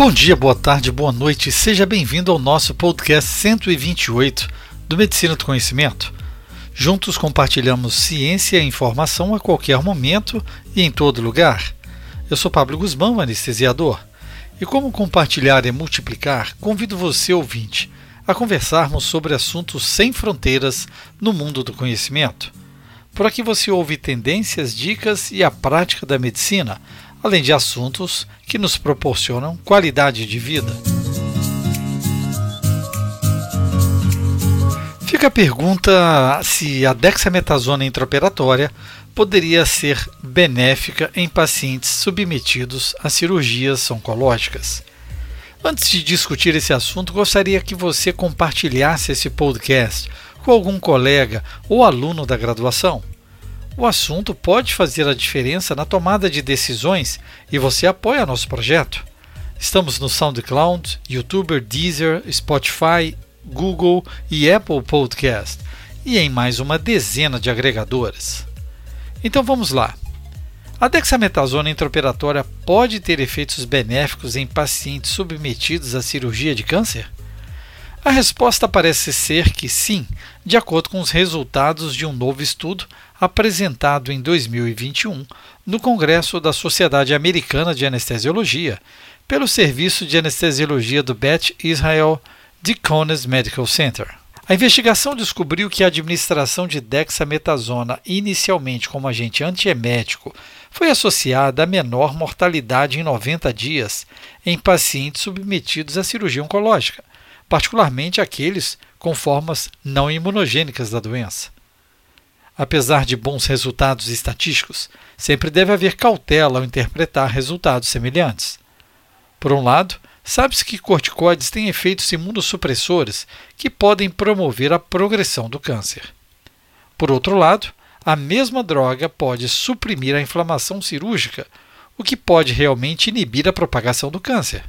Bom dia, boa tarde, boa noite, seja bem-vindo ao nosso podcast 128 do Medicina do Conhecimento. Juntos compartilhamos ciência e informação a qualquer momento e em todo lugar. Eu sou Pablo Guzmão, anestesiador, e como compartilhar e multiplicar, convido você, ouvinte, a conversarmos sobre assuntos sem fronteiras no mundo do conhecimento. Por aqui você ouve tendências, dicas e a prática da medicina, além de assuntos que nos proporcionam qualidade de vida. Fica a pergunta se a dexametasona intraoperatória poderia ser benéfica em pacientes submetidos a cirurgias oncológicas. Antes de discutir esse assunto, gostaria que você compartilhasse esse podcast com algum colega ou aluno da graduação. O assunto pode fazer a diferença na tomada de decisões e você apoia nosso projeto. Estamos no SoundCloud, YouTuber, Deezer, Spotify, Google e Apple Podcast e em mais uma dezena de agregadoras. Então vamos lá. A dexametasona intraoperatória pode ter efeitos benéficos em pacientes submetidos à cirurgia de câncer? A resposta parece ser que sim, de acordo com os resultados de um novo estudo apresentado em 2021 no Congresso da Sociedade Americana de Anestesiologia, pelo Serviço de Anestesiologia do Beth Israel Deaconess Medical Center. A investigação descobriu que a administração de dexametasona, inicialmente como agente antiemético, foi associada a menor mortalidade em 90 dias em pacientes submetidos à cirurgia oncológica, particularmente aqueles com formas não imunogênicas da doença. Apesar de bons resultados estatísticos, sempre deve haver cautela ao interpretar resultados semelhantes. Por um lado, Sabe-se que corticoides têm efeitos imunossupressores que podem promover a progressão do câncer. Por outro lado, a mesma droga pode suprimir a inflamação cirúrgica, o que pode realmente inibir a propagação do câncer.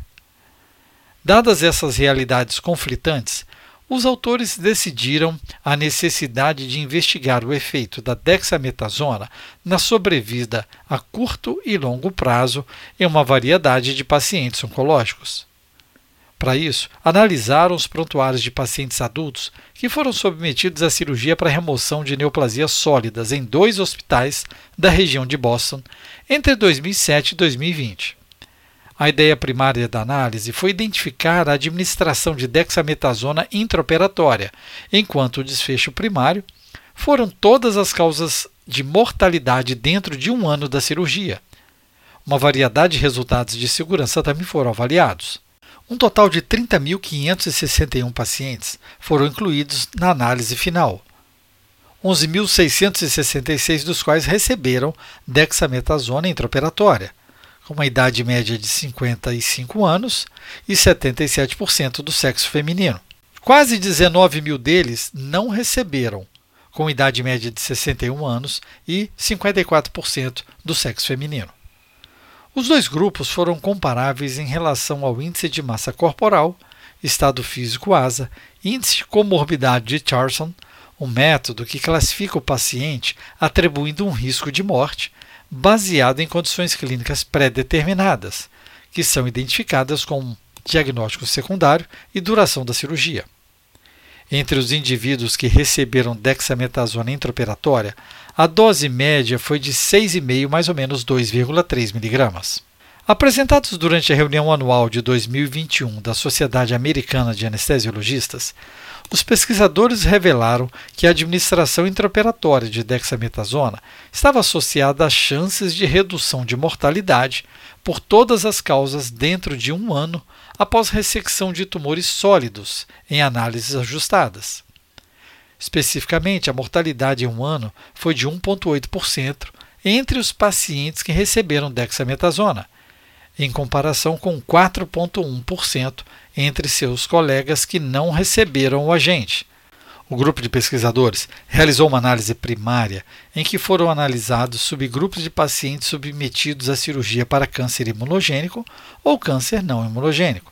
Dadas essas realidades conflitantes, os autores decidiram a necessidade de investigar o efeito da dexametasona na sobrevida a curto e longo prazo em uma variedade de pacientes oncológicos. Para isso, analisaram os prontuários de pacientes adultos que foram submetidos à cirurgia para remoção de neoplasias sólidas em dois hospitais da região de Boston entre 2007 e 2020. A ideia primária da análise foi identificar a administração de dexametasona intraoperatória, enquanto o desfecho primário foram todas as causas de mortalidade dentro de um ano da cirurgia. Uma variedade de resultados de segurança também foram avaliados. Um total de 30.561 pacientes foram incluídos na análise final, 11.666 dos quais receberam dexametasona intraoperatória, com uma idade média de 55 anos e 77% do sexo feminino. Quase 19 mil deles não receberam, com idade média de 61 anos e 54% do sexo feminino. Os dois grupos foram comparáveis em relação ao índice de massa corporal, estado físico ASA, índice de comorbidade de Charson, um método que classifica o paciente atribuindo um risco de morte baseado em condições clínicas pré-determinadas, que são identificadas com diagnóstico secundário e duração da cirurgia. Entre os indivíduos que receberam dexametasona intraoperatória, a dose média foi de 6,5 mais ou menos 2,3 miligramas. Apresentados durante a reunião anual de 2021 da Sociedade Americana de Anestesiologistas, os pesquisadores revelaram que a administração intraoperatória de dexametasona estava associada a chances de redução de mortalidade por todas as causas dentro de um ano após ressecção de tumores sólidos em análises ajustadas. Especificamente, a mortalidade em um ano foi de 1,8% entre os pacientes que receberam dexametasona, em comparação com 4,1% entre seus colegas que não receberam o agente. O grupo de pesquisadores realizou uma análise primária em que foram analisados subgrupos de pacientes submetidos à cirurgia para câncer imunogênico ou câncer não imunogênico.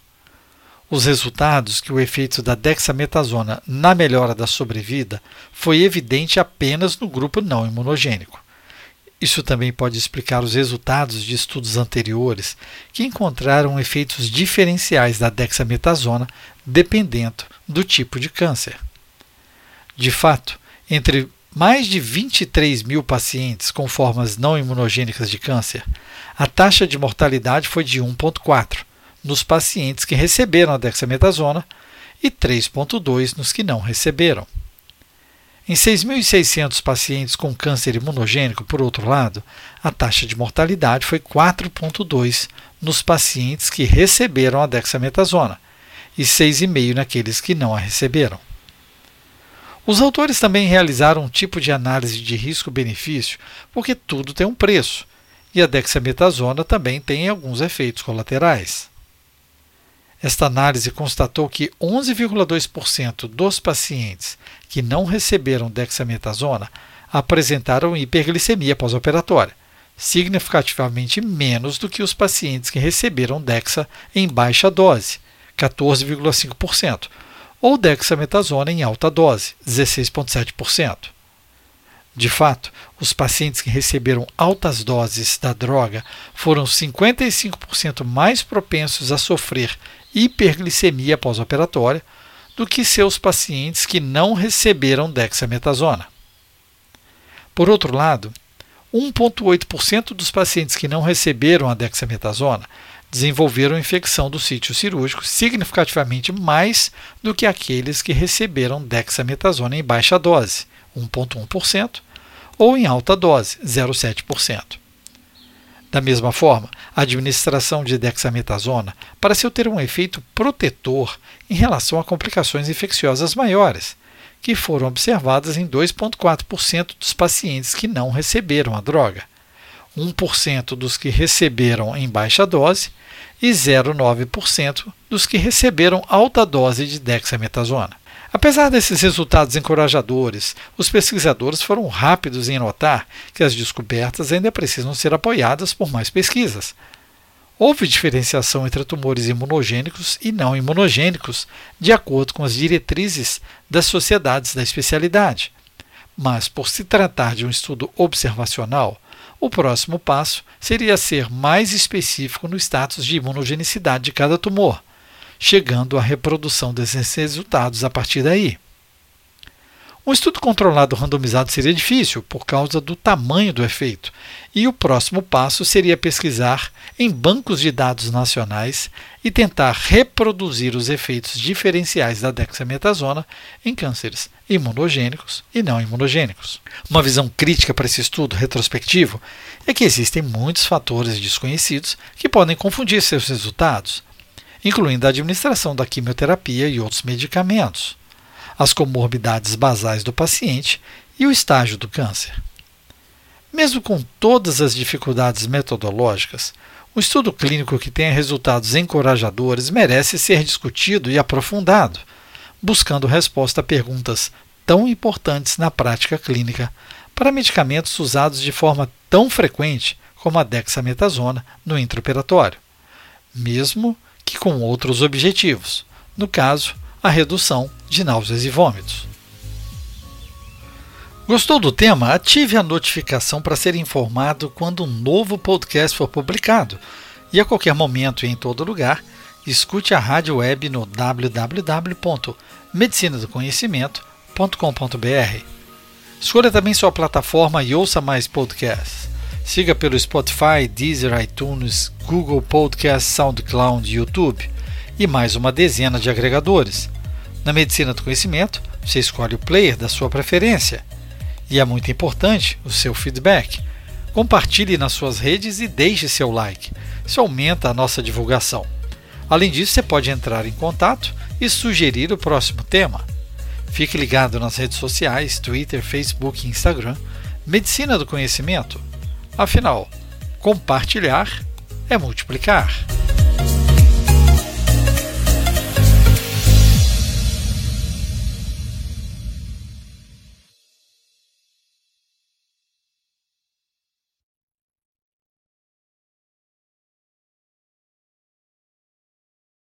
Os resultados que o efeito da dexametasona na melhora da sobrevida foi evidente apenas no grupo não imunogênico Isso também pode explicar os resultados de estudos anteriores que encontraram efeitos diferenciais da dexametasona dependendo do tipo de câncer. De fato, entre mais de 23 mil pacientes com formas não imunogênicas de câncer, a taxa de mortalidade foi de 1,4 nos pacientes que receberam a dexametasona e 3,2 nos que não receberam. Em 6.600 pacientes com câncer imunogênico, por outro lado, a taxa de mortalidade foi 4,2 nos pacientes que receberam a dexametasona e 6,5 naqueles que não a receberam. Os autores também realizaram um tipo de análise de risco-benefício, porque tudo tem um preço, e a dexametasona também tem alguns efeitos colaterais. Esta análise constatou que 11,2% dos pacientes que não receberam dexametasona apresentaram hiperglicemia pós-operatória, significativamente menos do que os pacientes que receberam dexa em baixa dose, 14,5%, ou dexametasona em alta dose, 16,7%. De fato, os pacientes que receberam altas doses da droga foram 55% mais propensos a sofrer hiperglicemia pós-operatória do que seus pacientes que não receberam dexametasona. Por outro lado, 1,8% dos pacientes que não receberam a dexametasona desenvolveram infecção do sítio cirúrgico significativamente mais do que aqueles que receberam dexametasona em baixa dose, 1,1%, ou em alta dose, 0,7%. Da mesma forma, a administração de dexametasona pareceu ter um efeito protetor em relação a complicações infecciosas maiores, que foram observadas em 2,4% dos pacientes que não receberam a droga, 1% dos que receberam em baixa dose e 0,9% dos que receberam alta dose de dexametasona. Apesar desses resultados encorajadores, os pesquisadores foram rápidos em notar que as descobertas ainda precisam ser apoiadas por mais pesquisas. Houve diferenciação entre tumores imunogênicos e não imunogênicos, de acordo com as diretrizes das sociedades da especialidade. Mas, por se tratar de um estudo observacional, o próximo passo seria ser mais específico no status de imunogenicidade de cada tumor chegando à reprodução desses resultados a partir daí. Um estudo controlado randomizado seria difícil por causa do tamanho do efeito, e o próximo passo seria pesquisar em bancos de dados nacionais e tentar reproduzir os efeitos diferenciais da dexametasona em cânceres imunogênicos e não imunogênicos. Uma visão crítica para esse estudo retrospectivo é que existem muitos fatores desconhecidos que podem confundir seus resultados, incluindo a administração da quimioterapia e outros medicamentos, as comorbidades basais do paciente e o estágio do câncer. Mesmo com todas as dificuldades metodológicas, um estudo clínico que tenha resultados encorajadores merece ser discutido e aprofundado, buscando resposta a perguntas tão importantes na prática clínica para medicamentos usados de forma tão frequente como a dexametasona no intraoperatório, mesmo que com outros objetivos, no caso, a redução de náuseas e vômitos. Gostou do tema? Ative a notificação para ser informado quando um novo podcast for publicado. E a qualquer momento e em todo lugar, escute a rádio web no www.medicinadoconhecimento.com.br. Escolha também sua plataforma e ouça mais podcasts. Siga pelo Spotify, Deezer, iTunes, Google Podcast, SoundCloud YouTube e mais uma dezena de agregadores. Na Medicina do Conhecimento, você escolhe o player da sua preferência. E é muito importante o seu feedback. Compartilhe nas suas redes e deixe seu like. Isso aumenta a nossa divulgação. Além disso, você pode entrar em contato e sugerir o próximo tema. Fique ligado nas redes sociais, Twitter, Facebook e Instagram. Medicina do Conhecimento Afinal, compartilhar é multiplicar.